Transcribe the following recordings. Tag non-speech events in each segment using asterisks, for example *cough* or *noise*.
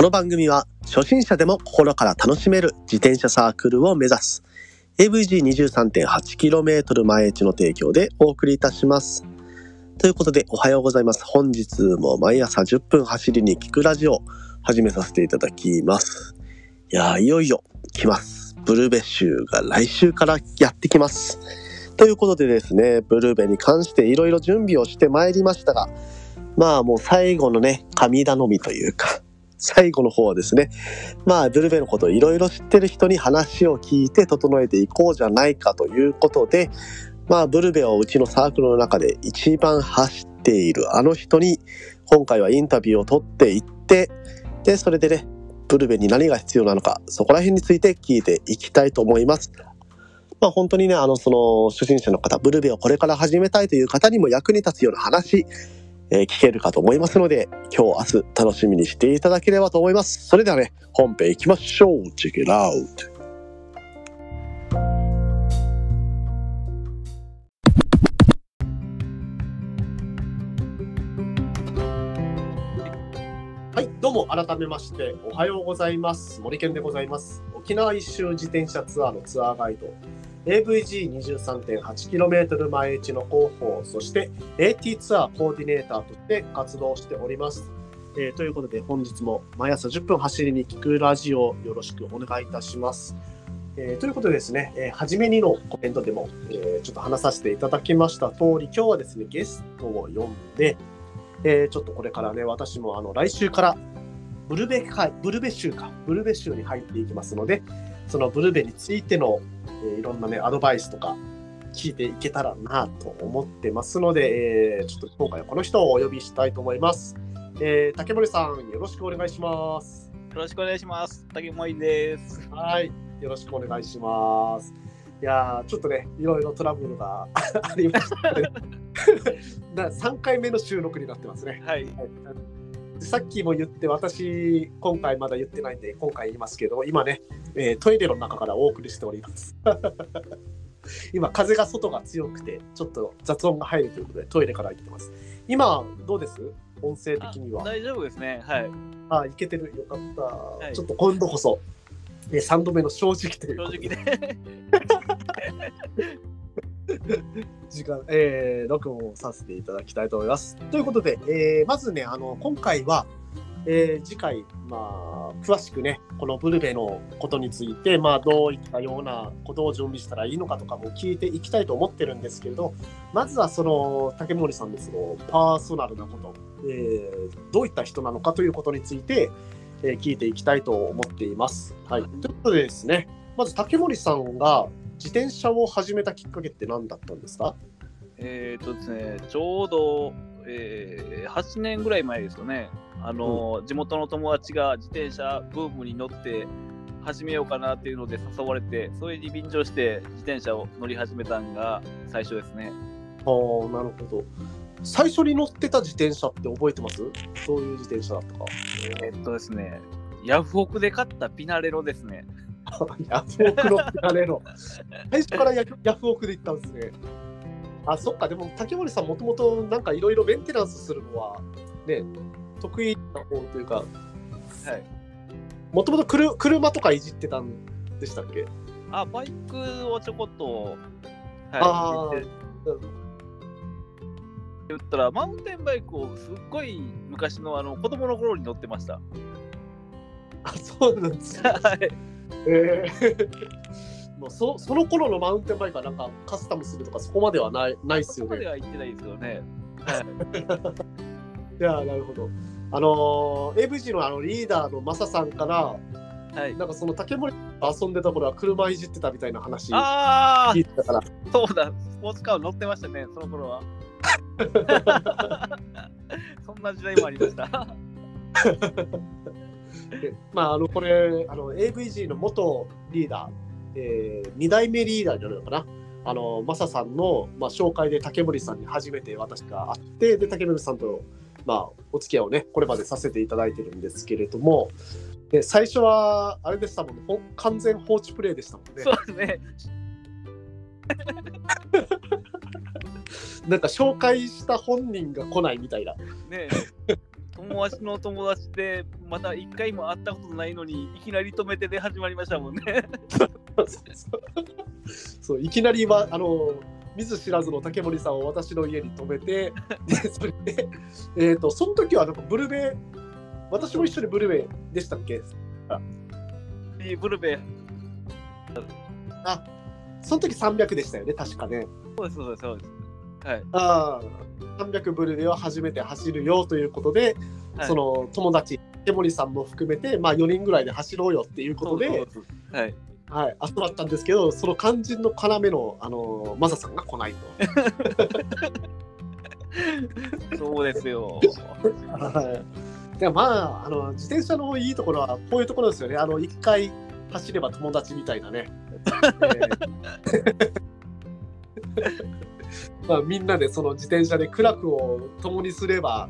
この番組は初心者でも心から楽しめる自転車サークルを目指す AVG23.8km 前地の提供でお送りいたします。ということでおはようございます。本日も毎朝10分走りに聞くラジオ始めさせていただきます。いやいよいよ来ます。ブルベ州が来週からやってきます。ということでですね、ブルーベに関していろいろ準備をしてまいりましたが、まあもう最後のね、神頼みというか、最後の方はですね、まあブルベのことをいろいろ知ってる人に話を聞いて整えていこうじゃないかということで、まあブルベをうちのサークルの中で一番走っているあの人に今回はインタビューを取っていって、で、それでね、ブルベに何が必要なのか、そこら辺について聞いていきたいと思います。まあ本当にね、あの、その初心者の方、ブルベをこれから始めたいという方にも役に立つような話、えー聞けるかと思いますので、今日明日楽しみにしていただければと思います。それではね、本編行きましょう。Check it out! はい、どうも改めましておはようございます。森健でございます。沖縄一周自転車ツアーのツアーガイド、AVG23.8km 前地の広報、そして AT ツアーコーディネーターとして活動しております。えーということで本日も毎朝10分走りに聞くラジオよろしくお願いいたします。えーということでですね、えー初めにのコメントでも、えーちょっと話させていただきました通り、今日はですね、ゲストを呼んで、えーちょっとこれからね、私もあの来週からブルベ会、ブルベ州か、ブルベ州に入っていきますので、そのブルベについての、えーいろんなね、アドバイスとか聞いていけたらなと思ってますので、えーちょっと今回はこの人をお呼びしたいと思います。えー竹森さん、よろしくお願いします。よろしくお願いします。竹森です。はい、よろしくお願いします。いやーちょっとね、いろいろトラブルが *laughs* ありましたね。*laughs* な3回目の収録になってますね。はい。さっきも言って、私、今回まだ言ってないんで、今回言いますけど、今ね、えートイレの中からお送りしております。*laughs* 今、風が外が強くて、ちょっと雑音が入るということで、トイレから言ってます。今、どうです？音声的には。大丈夫ですね。はい。あ、いけてる。よかった。いちょっと今度こそ、え3度目の正直という正直ね。*laughs* *laughs* 時間、えー録音をさせていただきたいと思います。ということで、えーまずね、あの、今回は、えー次回、まあ、詳しくね、このブルベのことについて、まあ、どういったようなことを準備したらいいのかとかも聞いていきたいと思ってるんですけれど、まずはその、竹森さんのその、パーソナルなこと、えーどういった人なのかということについて、えー聞いていきたいと思っています。はい。ということでですね、まず竹森さんが自転車を始めたきっかけって何だったんですか？えっとですね、ちょうど、えー、8年ぐらい前ですよね。あの、地元の友達が自転車ブームに乗って始めようかなっていうので誘われて、それに便乗して自転車を乗り始めたのが最初ですね。ああ、なるほど。最初に乗ってた自転車って覚えてます？どういう自転車だったか？えっとですね、ヤフオクで買ったピナレロですね。*laughs* ヤフオクのピナレロ。最初からヤフヤフオクで行ったんですね。あ、そっか。でも竹森さんもともとなんかいろいろメンテナンスするのはね、得意な方というか、はい。もともと車とかいじってたんでしたっけ？あ、バイクをちょこっと、はい。言ったら、マウンテンバイクをすっごい昔のあの子供の頃に乗ってました。あ、そうなんですね。*laughs* はい。えー *laughs* もうそその頃のマウンテンバイクはなんかカスタムするとかそこまではないないっすよねそこまで。は行ってないですよね。はい *laughs* やなるほど。あのー、AVG のあのリーダーのマサさんから、い。はい。なんかその竹森と遊んでた頃は車いじってたみたいな話あ聞いてたから、あ、そうだ、スポーツカー乗ってましたね、その頃は。*laughs* そんな時代もありました。でまああのこれあの AVG の元リーダー、えー、2代目リーダーになるのかな？あのマサさんの、まあ、紹介で竹森さんに初めて私が会ってで竹森さんと、まあ、お付き合いをねこれまでさせていただいてるんですけれどもで最初はあれでしたもんねほ完全放置プレイでしたもんねそうですね。*laughs* なんか紹介した本人が来ないみたいなね友達の友達で、まだ一回も会ったことないのに、いきなり止めてで始まりましたもんね。*laughs* そういきなりはあの見ず知らずの竹森さんを私の家に泊めて *laughs* でそれで、えー、とその時はなんかブルベ私も一緒にブルベでしたっけ？ブルベ、あその時300でしたよね確かねそうです、そうです、そうです。はい。ああ300ブルベを初めて走るよということで、はいその友達竹森さんも含めて、まあ、4人ぐらいで走ろうよっていうことではい。はい、集まったんですけどその肝心の要のあのマサさんが来ないと。そうですよ。はい。でまああの自転車のいいところはこういうところですよね。あの一回走れば友達みたいなね。*laughs* えーまあみんなでその自転車で苦楽を共にすれば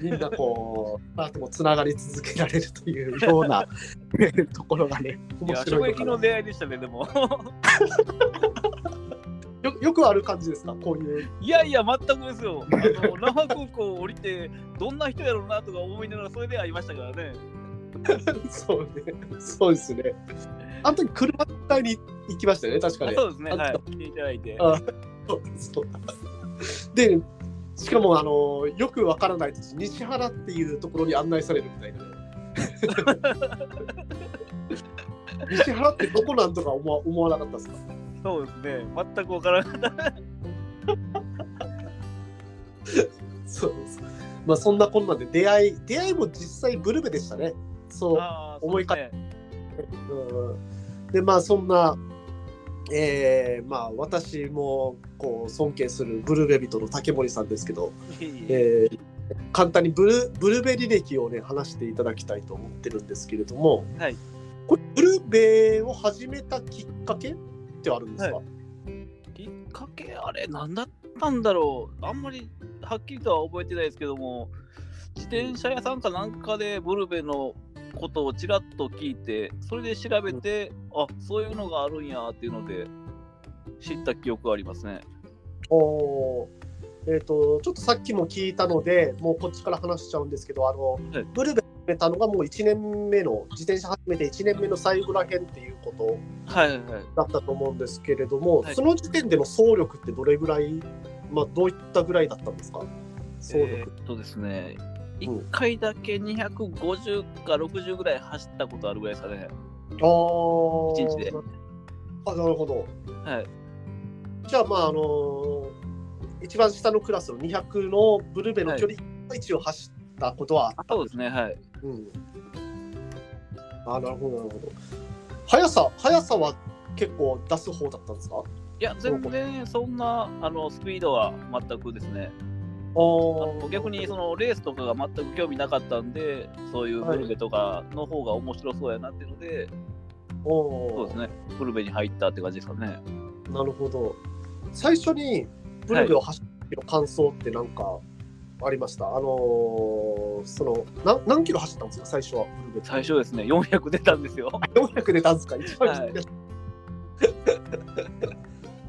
みんなこう *laughs* あともつながり続けられるというような *laughs* ところがねいや、面白いのかな衝撃の出会いでしたね、でも。*laughs* よよくある感じですか？こういう。いやいや、全くですよ。あの、那覇空港降りて、どんな人やろうなとか思いながら、それで会いましたからね。そうね。そうですね。あの時車買いに行きましたよね確かね。そうですね、あはい。来ていただいて。*laughs* でしかもあのよくわからない土地西原っていうところに案内されるみたいな。ね *laughs* 西原ってどこなんとか思わ思わなかったですか？そうですね、全くわからなかった。*laughs* そうです。まあそんなこんなんで出会い出会いも実際ブルベでしたね。そう思いかそうですね。うん。でまあそんなえーまあ私もこう尊敬するブルベ人の竹森さんですけど、いえー簡単にブルブルベ履歴をね話していただきたいと思ってるんですけれども、はい。これブルベを始めたきっかけってあるんですか、はきっかけあれ何だったんだろう。あんまりはっきりとは覚えてないですけども自転車屋さんかなんかでブルベのことをちらっと聞いてそれで調べて、あそういうのがあるんやっていうので知った記憶がありますね。おー。えー、とちょっとさっきも聞いたのでもうこっちから話しちゃうんですけどあの、はい。ブルベ始めたのがもう1年目の自転車始めて1年目の最後らへんっていうことはいはいはい。だったと思うんですけれども、はい。その時点での走力ってどれぐらい、まあ、どういったぐらいだったんですか？走力、えーっとですねうん1回だけ250か60ぐらい走ったことあるぐらいですかね。あー。一日で。あなるほど。はい。じゃあまああのー一番下のクラスの200のブルベの距離の位置を走ったことはあった。そうですねはい。うん、あなるほどなるほど。速さ速さは結構出す方だったんですか？いや全然そんなあのスピードは全くですね逆にそのレースとかが全く興味なかったんで、そういうブルベとかの方が面白そうやなっていうので、おー。そうですね、ブルベに入ったって感じですかね。なるほど。最初にブルベを走っての感想って何かありました、あのーそのな何キロ走ったんですか？最初はブルベ最初ですね、400出たんですよ。400出たんですか？一番はい。*laughs*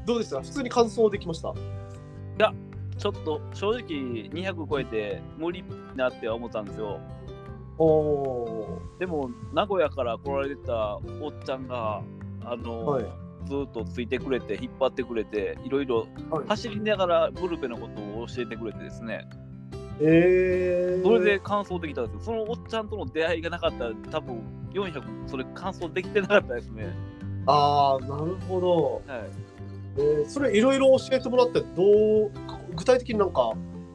どうでした？普通に完走できました？ちょっと正直200超えて無理なって思ったんですよ。おおでも名古屋から来られてたおっちゃんが、あの、はいずっとついてくれて、引っ張ってくれて、いろいろはい走りながらブルベのことを教えてくれてですね、えー、それで完走できたんですよ。そのおっちゃんとの出会いがなかったら、多分400、それ完走できてなかったですね。ああなるほどはい。えーそれいろいろ教えてもらってどう具体的になんか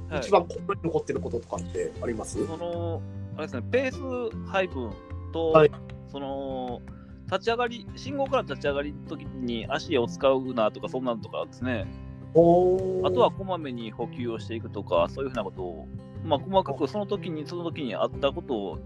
はい。一番心に残ってることとかってあります、その、あれですね、ペース配分と、はい。その、立ち上がり、信号から立ち上がりの時に足を使うなとか、そんなんとかですね、あとはこまめに補給をしていくとか、そういうふうなことを、まあ、細かくその時に、その時にあったことを、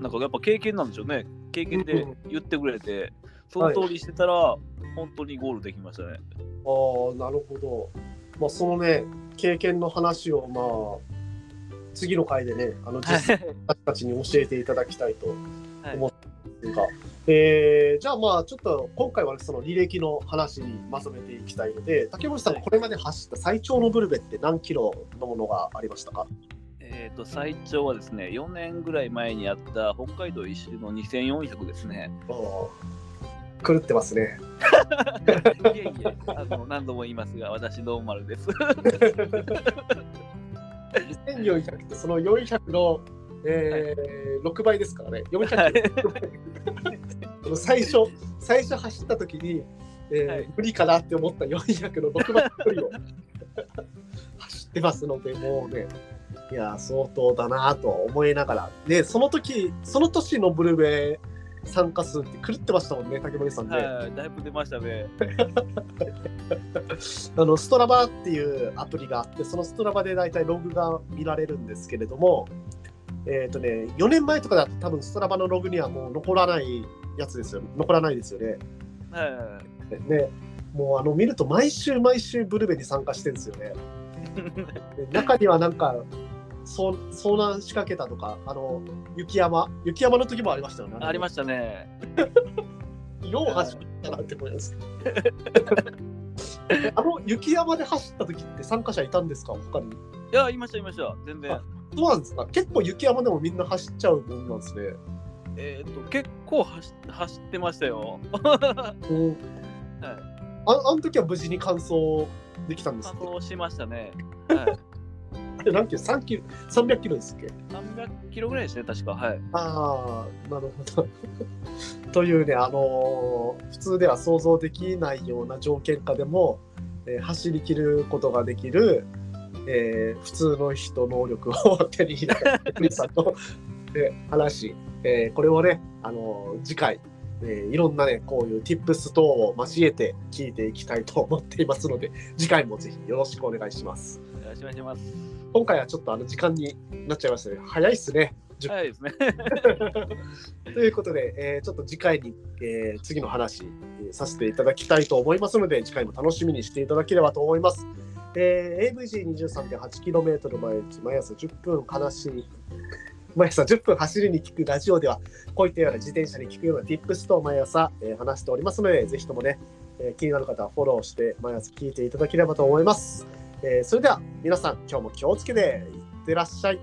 なんかやっぱ経験なんでしょうね。経験で言ってくれて、その通りしてたら、本当にゴールできましたね。ああなるほど、まあ、そのね経験の話をまあ次の回でねあの実たちに教えていただきたいとはい。思ってるが、えーじゃあまあちょっと今回はその履歴の話にまとめていきたいので竹森さんはいこれまで走った最長のブルベって何キロのものがありましたか、えっ、と、最長はですね、4年ぐらい前にあった北海道一周の2400ですね。狂ってますね。いえいえ、あの何度も言いますが、私、ノーマルです。2400ってその400の、えー6倍ですからね。400の最初、最初走った時に、えーはい。無理かなって思った400の6倍距離を。走ってますので、もうね、いや、相当だなと思いながら、で、その時、その年のブルベ参加数って狂ってましたもんね、竹森さんね。はい、だいぶ出ましたね。*laughs* あのストラバっていうアプリがあって、そのストラバで大体ログが見られるんですけれども、えっ、とね、4年前とかだと多分ストラバのログにはもう残らないやつですよ。残らないですよね。はい。ね、もうあの見ると毎週毎週ブルベに参加してるんですよね。*laughs* で中にはなんか、そう遭難仕掛けたとか、あの雪山、雪山の時もありましたよね。ありましたね。よう走ったなって思います。*laughs* あの雪山で走った時って参加者いたんですか？他に。いや、いました、いました。全然あ。そうなんですか結構雪山でもみんな走っちゃうもんなんですね。えっ、と、結構走走ってましたよ。うん *laughs* はい。ああの時は無事に完走できたんです仮か装しましたね。*laughs* はい。何キロ ?3 キロ ?300 キロですっけ？300キロぐらいですね、確か。はい。ああ、なるほど。*laughs* というね、あのー普通では想像できないような条件下でも、えー走り切ることができる、えー普通の人能力を手に入れたクリスさんと、*laughs* えー話、えーこれをね、あのー次回、えーいろんなね、こういう tips 等を交えて聞いていきたいと思っていますので、次回もぜひよろしくお願いします。よろしくお願いします。今回はちょっとあの時間になっちゃいましたね。早いっすね。10早いですね。*laughs* ということで、えーちょっと次回に、えー次の話、えーさせていただきたいと思いますので、次回も楽しみにしていただければと思います。えー、AVG23.8km 毎日、毎朝10分話し、毎朝10分走りに聞くラジオでは、こういったような自転車に聞くような Tips と毎朝、えー話しておりますので、ぜひともね、えー気になる方はフォローして、毎朝聞いていただければと思います。えーそれでは皆さん、今日も気をつけていってらっしゃい。